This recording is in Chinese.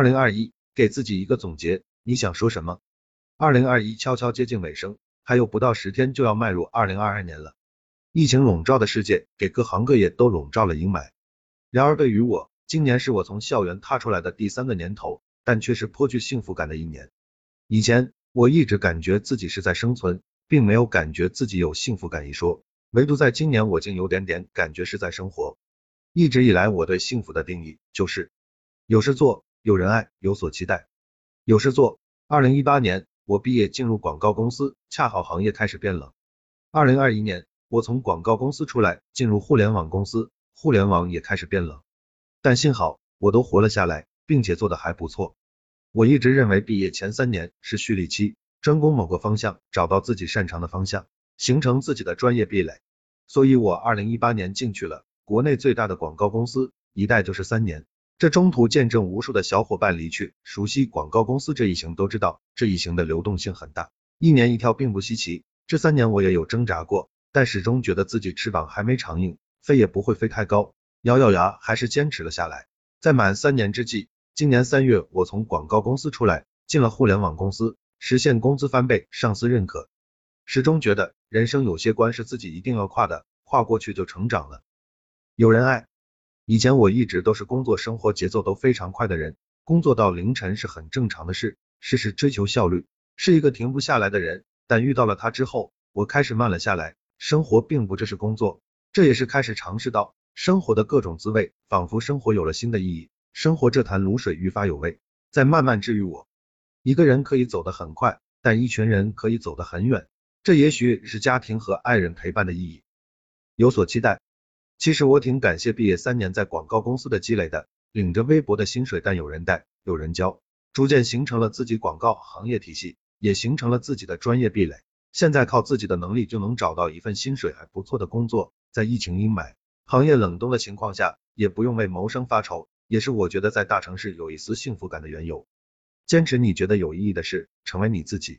二零二一，给自己一个总结，你想说什么？二零二一悄悄接近尾声，还有不到十天就要迈入二零二二年了。疫情笼罩的世界，给各行各业都笼罩了阴霾。然而对于我，今年是我从校园踏出来的第三个年头，但却是颇具幸福感的一年。以前我一直感觉自己是在生存，并没有感觉自己有幸福感一说。唯独在今年，我竟有点点感觉是在生活。一直以来，我对幸福的定义就是有事做，有人爱，有所期待。有事做。二零一八年，我毕业进入广告公司，恰好行业开始变冷。二零二一年，我从广告公司出来，进入互联网公司，互联网也开始变冷。但幸好，我都活了下来，并且做的还不错。我一直认为，毕业前三年是蓄力期，专攻某个方向，找到自己擅长的方向。形成自己的专业壁垒，所以我二零一八年进去了国内最大的广告公司，一待就是三年。这中途见证无数的小伙伴离去，熟悉广告公司这一行都知道，这一行的流动性很大，一年一跳并不稀奇。这三年我也有挣扎过，但始终觉得自己翅膀还没长硬，飞也不会飞太高，咬咬牙还是坚持了下来。在满三年之际，今年三月我从广告公司出来，进了互联网公司，实现工资翻倍，上司认可。始终觉得人生有些关是自己一定要跨的，跨过去就成长了。有人爱，以前我一直都是工作生活节奏都非常快的人，工作到凌晨是很正常的事，事事追求效率，是一个停不下来的人。但遇到了他之后，我开始慢了下来，生活并不只是工作，这也是开始尝试到生活的各种滋味，仿佛生活有了新的意义，生活这潭卤水愈发有味，在慢慢治愈我。一个人可以走得很快，但一群人可以走得很远。这也许是家庭和爱人陪伴的意义。有所期待，其实我挺感谢毕业三年在广告公司的积累的，领着微薄的薪水，但有人带，有人教，逐渐形成了自己广告行业体系，也形成了自己的专业壁垒。现在靠自己的能力就能找到一份薪水还不错的工作，在疫情阴霾、行业冷冻的情况下，也不用为谋生发愁，也是我觉得在大城市有一丝幸福感的缘由。坚持你觉得有意义的事，成为你自己。